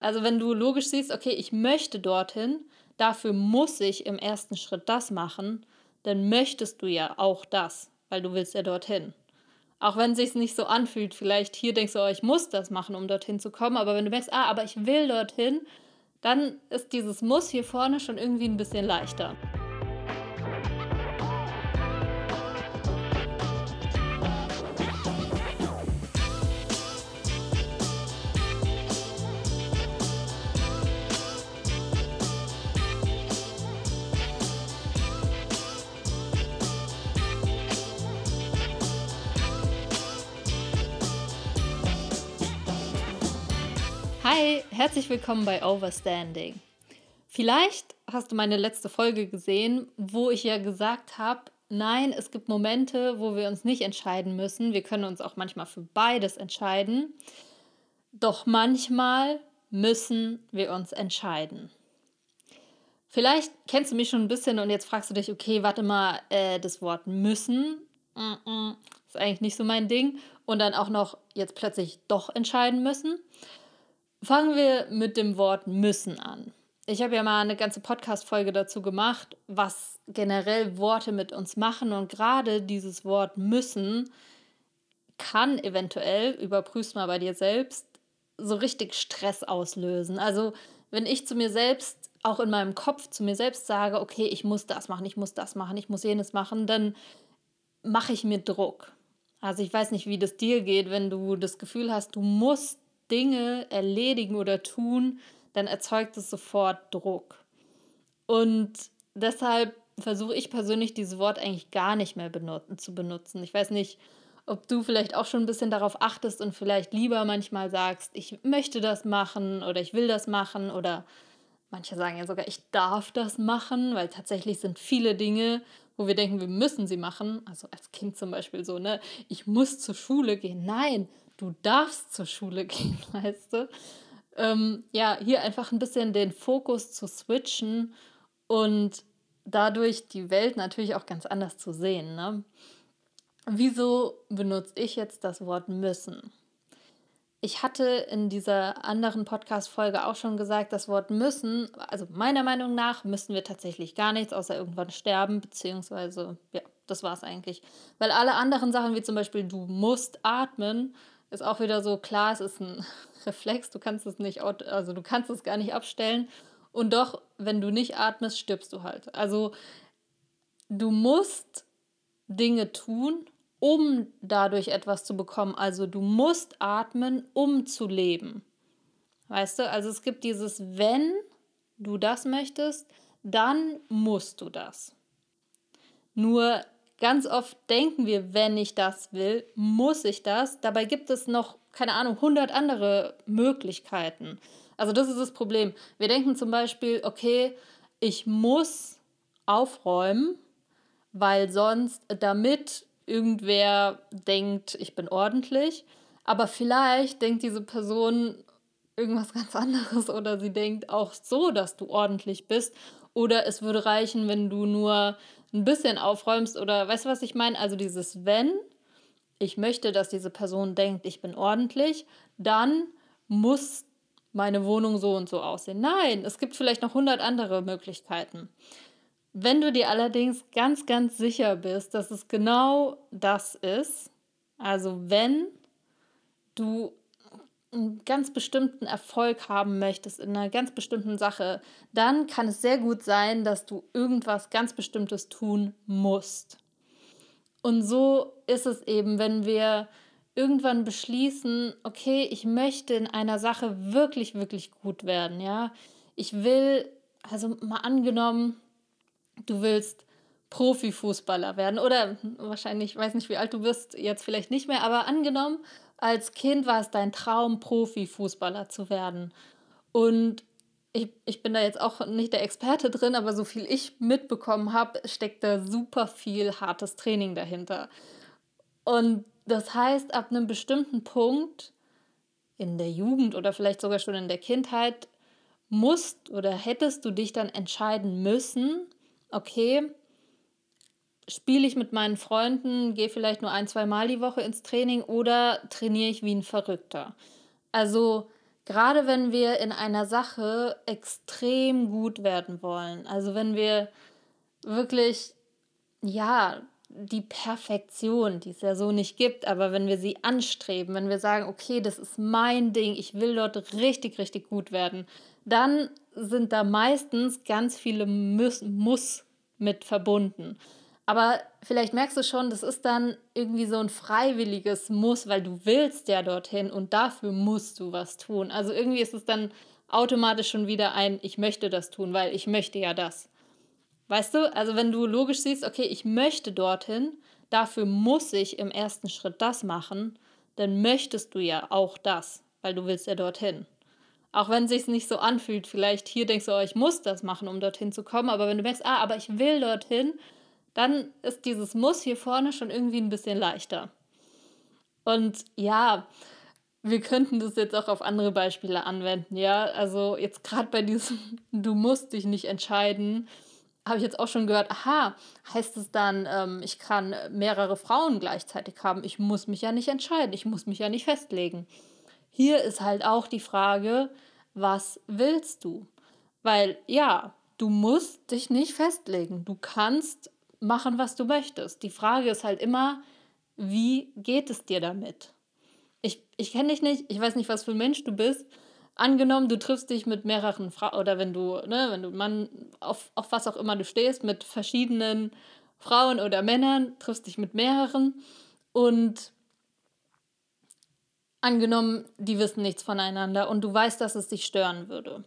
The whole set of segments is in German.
Also wenn du logisch siehst, okay, ich möchte dorthin, dafür muss ich im ersten Schritt das machen, dann möchtest du ja auch das, weil du willst ja dorthin. Auch wenn es sich nicht so anfühlt, vielleicht hier denkst du, oh, ich muss das machen, um dorthin zu kommen, aber wenn du merkst, ah, aber ich will dorthin, dann ist dieses Muss hier vorne schon irgendwie ein bisschen leichter. Hi, herzlich willkommen bei Overstanding. Vielleicht hast du meine letzte Folge gesehen, wo ich ja gesagt habe, nein, es gibt Momente, wo wir uns nicht entscheiden müssen. Wir können uns auch manchmal für beides entscheiden. Doch manchmal müssen wir uns entscheiden. Vielleicht kennst du mich schon ein bisschen und jetzt fragst du dich, okay, warte mal, äh, das Wort müssen ist eigentlich nicht so mein Ding. Und dann auch noch jetzt plötzlich doch entscheiden müssen. Fangen wir mit dem Wort müssen an. Ich habe ja mal eine ganze Podcast-Folge dazu gemacht, was generell Worte mit uns machen. Und gerade dieses Wort müssen kann eventuell, überprüfst mal bei dir selbst, so richtig Stress auslösen. Also, wenn ich zu mir selbst, auch in meinem Kopf zu mir selbst sage, okay, ich muss das machen, ich muss das machen, ich muss jenes machen, dann mache ich mir Druck. Also ich weiß nicht, wie das dir geht, wenn du das Gefühl hast, du musst Dinge erledigen oder tun, dann erzeugt es sofort Druck. Und deshalb versuche ich persönlich dieses Wort eigentlich gar nicht mehr benutzen, zu benutzen. Ich weiß nicht, ob du vielleicht auch schon ein bisschen darauf achtest und vielleicht lieber manchmal sagst, ich möchte das machen oder ich will das machen oder manche sagen ja sogar, ich darf das machen, weil tatsächlich sind viele Dinge, wo wir denken, wir müssen sie machen. Also als Kind zum Beispiel so, ne, ich muss zur Schule gehen. Nein, du darfst zur Schule gehen, weißt du? Ähm, ja, hier einfach ein bisschen den Fokus zu switchen und dadurch die Welt natürlich auch ganz anders zu sehen. Ne? Wieso benutze ich jetzt das Wort müssen? Ich hatte in dieser anderen Podcast-Folge auch schon gesagt, das Wort müssen, also meiner Meinung nach müssen wir tatsächlich gar nichts, außer irgendwann sterben, beziehungsweise, ja, das war es eigentlich. Weil alle anderen Sachen, wie zum Beispiel du musst atmen, ist auch wieder so klar, es ist ein Reflex, du kannst es nicht, also du kannst es gar nicht abstellen. Und doch, wenn du nicht atmest, stirbst du halt. Also du musst Dinge tun, um dadurch etwas zu bekommen. Also du musst atmen, um zu leben. Weißt du, also es gibt dieses, wenn du das möchtest, dann musst du das. Nur Ganz oft denken wir, wenn ich das will, muss ich das. Dabei gibt es noch, keine Ahnung, 100 andere Möglichkeiten. Also das ist das Problem. Wir denken zum Beispiel, okay, ich muss aufräumen, weil sonst damit irgendwer denkt, ich bin ordentlich. Aber vielleicht denkt diese Person irgendwas ganz anderes oder sie denkt auch so, dass du ordentlich bist. Oder es würde reichen, wenn du nur ein bisschen aufräumst oder weißt du, was ich meine? Also dieses wenn ich möchte, dass diese Person denkt, ich bin ordentlich, dann muss meine Wohnung so und so aussehen. Nein, es gibt vielleicht noch 100 andere Möglichkeiten. Wenn du dir allerdings ganz, ganz sicher bist, dass es genau das ist, also wenn du einen ganz bestimmten Erfolg haben möchtest in einer ganz bestimmten Sache, dann kann es sehr gut sein, dass du irgendwas ganz Bestimmtes tun musst. Und so ist es eben, wenn wir irgendwann beschließen, okay, ich möchte in einer Sache wirklich, wirklich gut werden, ja. Ich will, also mal angenommen, du willst Profifußballer werden oder wahrscheinlich, ich weiß nicht, wie alt du bist, jetzt vielleicht nicht mehr, aber angenommen, als Kind war es dein Traum, Profifußballer zu werden. Und ich, ich bin da jetzt auch nicht der Experte drin, aber so viel ich mitbekommen habe, steckt da super viel hartes Training dahinter. Und das heißt, ab einem bestimmten Punkt in der Jugend oder vielleicht sogar schon in der Kindheit musst oder hättest du dich dann entscheiden müssen, okay, spiele ich mit meinen Freunden, gehe vielleicht nur ein, zwei Mal die Woche ins Training oder trainiere ich wie ein Verrückter. Also gerade wenn wir in einer Sache extrem gut werden wollen, also wenn wir wirklich, ja, die Perfektion, die es ja so nicht gibt, aber wenn wir sie anstreben, wenn wir sagen, okay, das ist mein Ding, ich will dort richtig, richtig gut werden, dann sind da meistens ganz viele Muss, Muss mit verbunden. Aber vielleicht merkst du schon, das ist dann irgendwie so ein freiwilliges Muss, weil du willst ja dorthin und dafür musst du was tun. Also irgendwie ist es dann automatisch schon wieder ein, ich möchte das tun, weil ich möchte ja das. Weißt du, also wenn du logisch siehst, okay, ich möchte dorthin, dafür muss ich im ersten Schritt das machen, dann möchtest du ja auch das, weil du willst ja dorthin. Auch wenn es sich nicht so anfühlt, vielleicht hier denkst du, oh, ich muss das machen, um dorthin zu kommen, aber wenn du merkst, ah, aber ich will dorthin, dann ist dieses Muss hier vorne schon irgendwie ein bisschen leichter. Und ja, wir könnten das jetzt auch auf andere Beispiele anwenden, ja. Also jetzt gerade bei diesem, du musst dich nicht entscheiden, habe ich jetzt auch schon gehört, aha, heißt es dann, ähm, ich kann mehrere Frauen gleichzeitig haben. Ich muss mich ja nicht entscheiden, ich muss mich ja nicht festlegen. Hier ist halt auch die Frage, was willst du? Weil ja, du musst dich nicht festlegen. Du kannst machen, was du möchtest. Die Frage ist halt immer, wie geht es dir damit? Ich, ich kenne dich nicht, ich weiß nicht, was für ein Mensch du bist, angenommen, du triffst dich mit mehreren Frauen oder wenn du, ne, wenn du Mann, auf, auf was auch immer du stehst, mit verschiedenen Frauen oder Männern, triffst dich mit mehreren und angenommen, die wissen nichts voneinander und du weißt, dass es dich stören würde.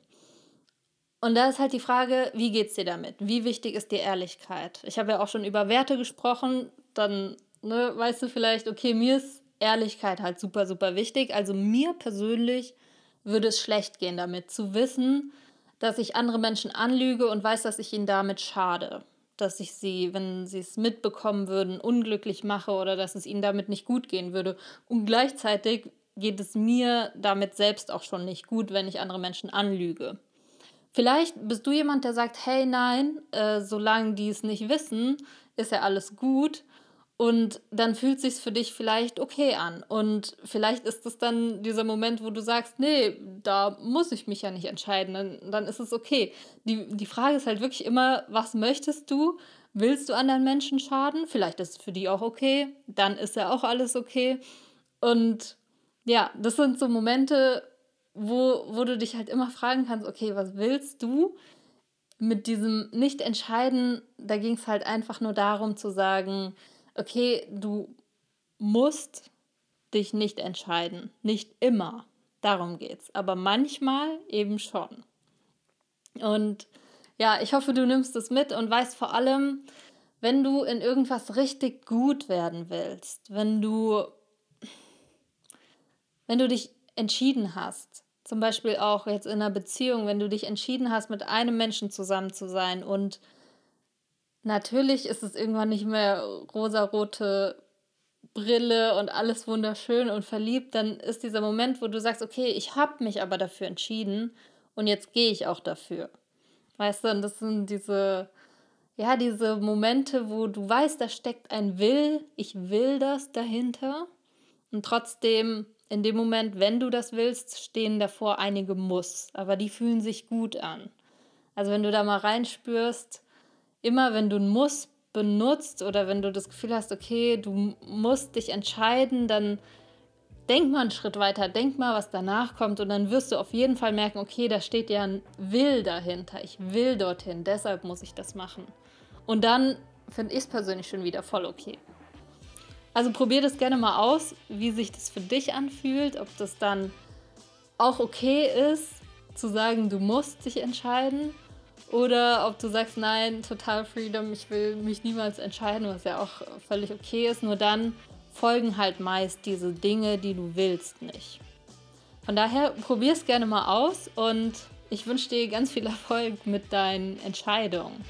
Und da ist halt die Frage, wie geht es dir damit? Wie wichtig ist dir Ehrlichkeit? Ich habe ja auch schon über Werte gesprochen, dann ne, weißt du vielleicht, okay, mir ist Ehrlichkeit halt super, super wichtig. Also mir persönlich würde es schlecht gehen damit, zu wissen, dass ich andere Menschen anlüge und weiß, dass ich ihnen damit schade. Dass ich sie, wenn sie es mitbekommen würden, unglücklich mache oder dass es ihnen damit nicht gut gehen würde. Und gleichzeitig geht es mir damit selbst auch schon nicht gut, wenn ich andere Menschen anlüge. Vielleicht bist du jemand, der sagt, hey nein, äh, solange die es nicht wissen, ist ja alles gut. Und dann fühlt sich für dich vielleicht okay an. Und vielleicht ist es dann dieser Moment, wo du sagst, nee, da muss ich mich ja nicht entscheiden. Dann, dann ist es okay. Die, die Frage ist halt wirklich immer, was möchtest du? Willst du anderen Menschen schaden? Vielleicht ist es für die auch okay. Dann ist ja auch alles okay. Und ja, das sind so Momente, wo, wo du dich halt immer fragen kannst, okay, was willst du? Mit diesem Nicht-Entscheiden, da ging es halt einfach nur darum zu sagen, okay, du musst dich nicht entscheiden. Nicht immer. Darum geht's. Aber manchmal eben schon. Und ja, ich hoffe, du nimmst es mit und weißt vor allem, wenn du in irgendwas richtig gut werden willst, wenn du, wenn du dich entschieden hast, zum Beispiel auch jetzt in einer Beziehung, wenn du dich entschieden hast, mit einem Menschen zusammen zu sein und Natürlich ist es irgendwann nicht mehr rosarote Brille und alles wunderschön und verliebt, dann ist dieser Moment, wo du sagst, okay, ich habe mich aber dafür entschieden und jetzt gehe ich auch dafür. Weißt du, und das sind diese, ja, diese Momente, wo du weißt, da steckt ein Will, ich will das dahinter. Und trotzdem, in dem Moment, wenn du das willst, stehen davor einige Muss, aber die fühlen sich gut an. Also wenn du da mal reinspürst, immer wenn du ein Muss benutzt oder wenn du das Gefühl hast, okay, du musst dich entscheiden, dann denk mal einen Schritt weiter, denk mal, was danach kommt und dann wirst du auf jeden Fall merken, okay, da steht ja ein Will dahinter. Ich will dorthin, deshalb muss ich das machen. Und dann finde ich es persönlich schon wieder voll okay. Also probier das gerne mal aus, wie sich das für dich anfühlt, ob das dann auch okay ist, zu sagen, du musst dich entscheiden oder ob du sagst, nein, total Freedom, ich will mich niemals entscheiden, was ja auch völlig okay ist. Nur dann folgen halt meist diese Dinge, die du willst, nicht. Von daher probier es gerne mal aus und ich wünsche dir ganz viel Erfolg mit deinen Entscheidungen.